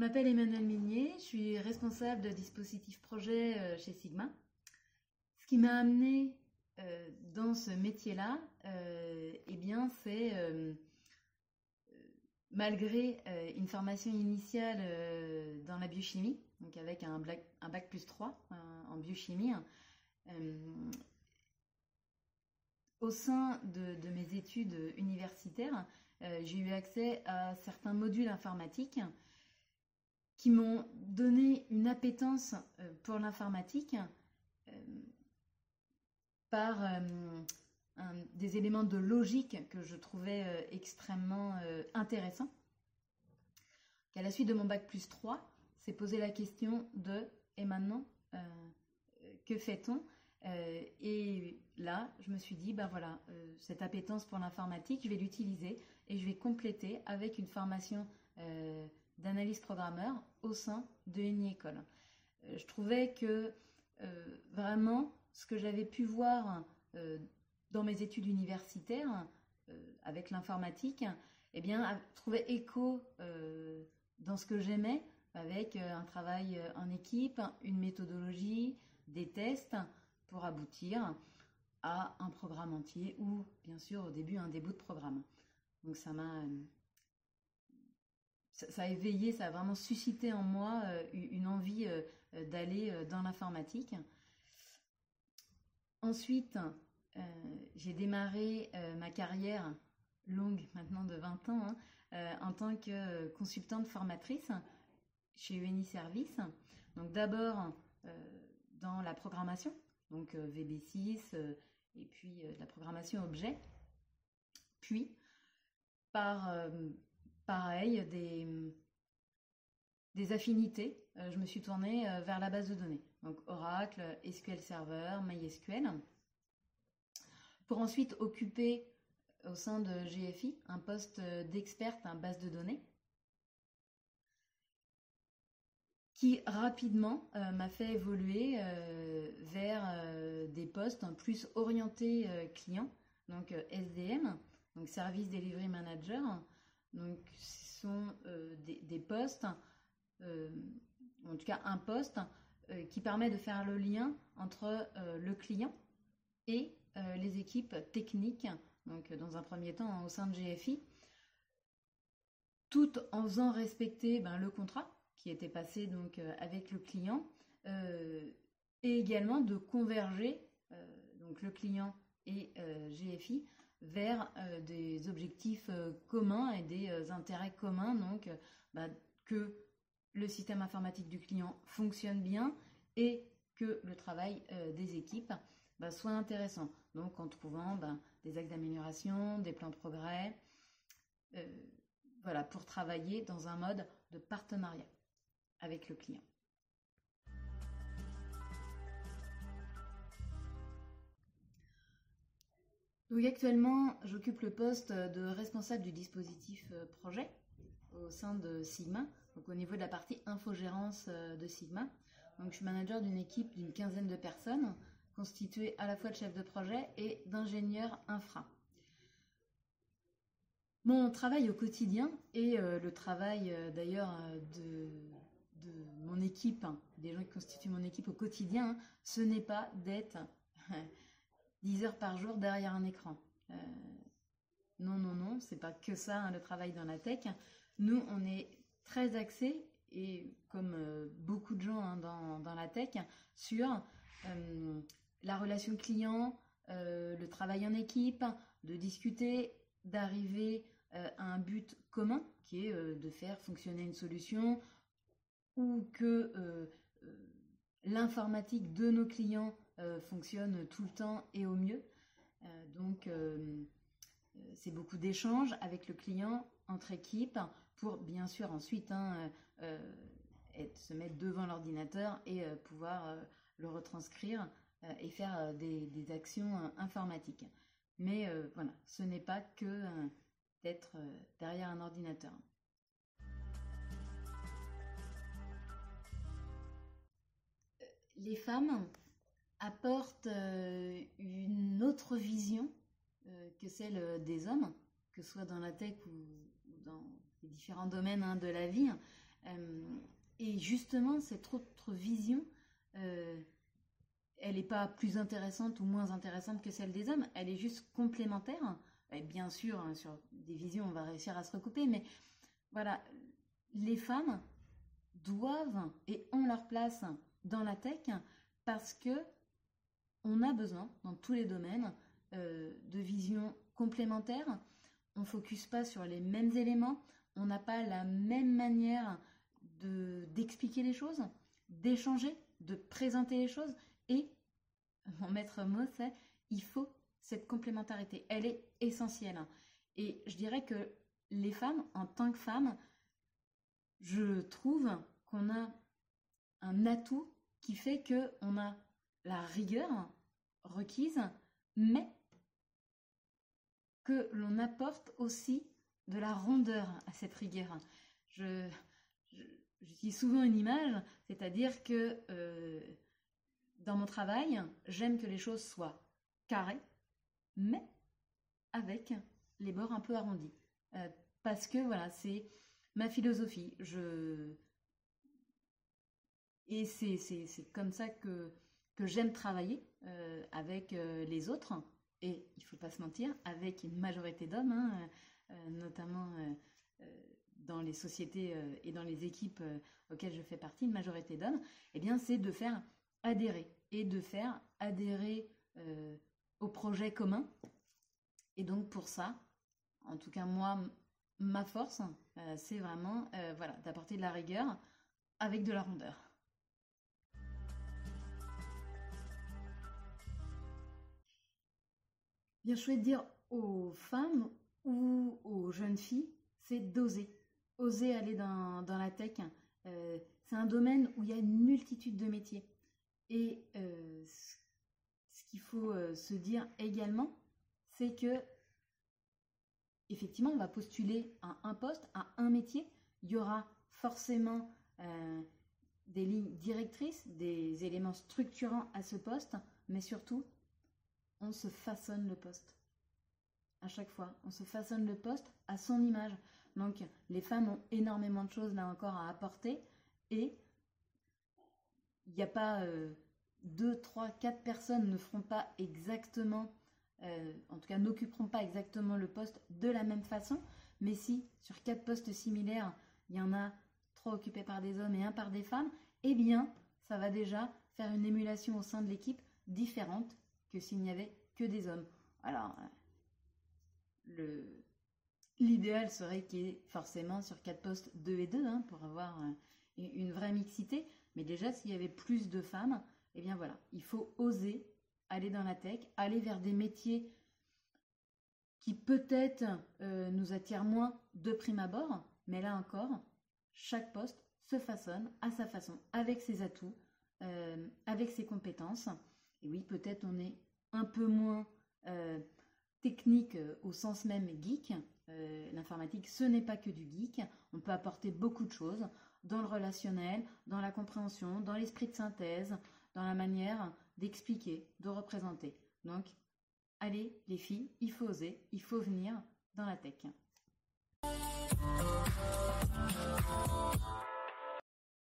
Je m'appelle Emmanuel Minier, je suis responsable de dispositifs projet euh, chez Sigma. Ce qui m'a amené euh, dans ce métier-là, euh, eh bien, c'est malgré une formation initiale dans la biochimie, donc avec un, bac plus 3 en biochimie, au sein de, mes études universitaires, j'ai eu accès à certains modules informatiques qui m'ont donné une appétence euh, pour l'informatique euh, par euh, des éléments de logique que je trouvais extrêmement intéressants. À la suite de mon bac plus 3, s'est posé la question de et maintenant, que fait-on? Et là, je me suis dit, ben voilà, cette appétence pour l'informatique, je vais l'utiliser et je vais compléter avec une formation d'analyse programmeur au sein de École. Euh, je trouvais que euh, vraiment ce que j'avais pu voir euh, dans mes études universitaires avec l'informatique, eh bien, trouvait écho dans ce que j'aimais avec un travail en équipe, une méthodologie, des tests pour aboutir à un programme entier ou bien sûr au début un début de programme. Donc ça m'a ça, a éveillé, ça a vraiment suscité en moi euh, une envie euh, euh, d'aller dans l'informatique. Ensuite, j'ai démarré ma carrière longue maintenant de 20 ans hein, en tant que consultante formatrice chez UNI Service. Donc d'abord dans la programmation, donc VB6 et puis la programmation objet. Puis par pareil, des, des affinités. Euh, je me suis tournée euh, vers la base de données, donc Oracle, SQL Server, MySQL, pour ensuite occuper au sein de GFI un poste d'experte en base de données. Qui rapidement euh, m'a fait évoluer vers des postes plus orientés clients, donc SDM, donc Service Delivery Manager, donc, ce sont euh, des, postes, euh, en tout cas un poste, euh, qui permet de faire le lien entre le client et les équipes techniques, donc dans un premier temps au sein de GFI, tout en faisant respecter ben, le contrat qui était passé donc avec le client, et également de converger donc le client et GFI vers euh, des objectifs euh, communs et des euh, intérêts communs, donc bah, que le système informatique du client fonctionne bien et que le travail des équipes bah, soit intéressant. Donc en trouvant bah, des actes d'amélioration, des plans de progrès, voilà, pour travailler dans un mode de partenariat avec le client. Donc actuellement, j'occupe le poste de responsable du dispositif euh, projet au sein de Sigma, donc au niveau de la partie infogérance euh, de Sigma. Donc je suis manager d'une équipe d'une quinzaine de personnes, constituée à la fois de chefs de projet et d'ingénieurs infra. Mon travail au quotidien et euh, le travail d'ailleurs de, mon équipe, hein, des gens qui constituent mon équipe au quotidien, ce n'est pas d'être 10 heures par jour derrière un écran. Euh, non, non, non, c'est pas que ça hein, le travail dans la tech. Nous, on est très axé et comme euh, beaucoup de gens hein, dans, la tech sur euh, la relation client, le travail en équipe, de discuter, d'arriver à un but commun qui est de faire fonctionner une solution ou que l'informatique de nos clients euh, fonctionne tout le temps et au mieux. Euh, donc, euh, c'est beaucoup d'échanges avec le client, entre équipes, pour bien sûr ensuite hein, se mettre devant l'ordinateur et pouvoir le retranscrire et faire des, actions informatiques. Mais voilà, ce n'est pas que d'être derrière un ordinateur. Les femmes apporte euh, une autre vision euh, que celle des hommes, que ce soit dans la tech ou, dans les différents domaines hein, de la vie. et justement, cette autre vision, elle n'est pas plus intéressante ou moins intéressante que celle des hommes, elle est juste complémentaire. Bien sûr, hein, sur des visions, on va réussir à se recouper, mais voilà, les femmes doivent et ont leur place dans la tech parce que on a besoin, dans tous les domaines, euh, de visions complémentaires. On ne focus pas sur les mêmes éléments, on n'a pas la même manière d'expliquer les choses, d'échanger, de présenter les choses. Et mon maître mot, c'est il faut cette complémentarité. Elle est essentielle. Et je dirais que les femmes, en tant que femmes, je trouve qu'on a un atout qui fait que on a la rigueur requise, mais que l'on apporte aussi de la rondeur à cette rigueur. Je, j'utilise souvent une image, c'est-à-dire que euh, dans mon travail, j'aime que les choses soient carrées, mais avec les bords un peu arrondis. Euh, parce que voilà, c'est ma philosophie. Je... Et c'est comme ça que, j'aime travailler euh, avec euh, les autres. Et il ne faut pas se mentir, avec une majorité d'hommes, hein, notamment dans les sociétés et dans les équipes auxquelles je fais partie, une majorité d'hommes, eh bien, c'est de faire adhérer et de faire adhérer au projet commun. Et donc pour ça, en tout cas moi, ma force, euh, c'est vraiment euh, d'apporter de la rigueur avec de la rondeur. Bien, je souhaite dire aux femmes ou aux jeunes filles, c'est d'oser. Oser aller dans, la tech. Euh, c'est un domaine où il y a une multitude de métiers. Et ce qu'il faut se dire également, c'est que effectivement, on va postuler à un poste, à un métier. Il y aura forcément euh, des lignes directrices, des éléments structurants à ce poste, mais surtout, on se façonne le poste. À chaque fois, on se façonne le poste à son image. Donc, les femmes ont énormément de choses là encore à apporter et il n'y a pas euh, deux, trois, quatre personnes ne feront pas exactement euh, en tout cas n'occuperont pas exactement le poste de la même façon, mais si sur quatre postes similaires, il y en a trois occupés par des hommes et un par des femmes, eh bien, ça va déjà faire une émulation au sein de l'équipe différente que s'il n'y avait que des hommes. Alors, euh, l'idéal serait qu'il y ait forcément sur quatre postes deux et deux hein, pour avoir euh, une vraie mixité, mais déjà s'il y avait plus de femmes, eh bien voilà, il faut oser aller dans la tech, aller vers des métiers qui peut-être euh, nous attirent moins de prime abord, mais là encore, chaque poste se façonne à sa façon, avec ses atouts, avec ses compétences. Et oui, peut-être on est un peu moins euh, technique au sens même geek. L'informatique, ce n'est pas que du geek. On peut apporter beaucoup de choses dans le relationnel, dans la compréhension, dans l'esprit de synthèse, dans la manière d'expliquer, de représenter. Donc, allez les filles, il faut oser, il faut venir dans la tech.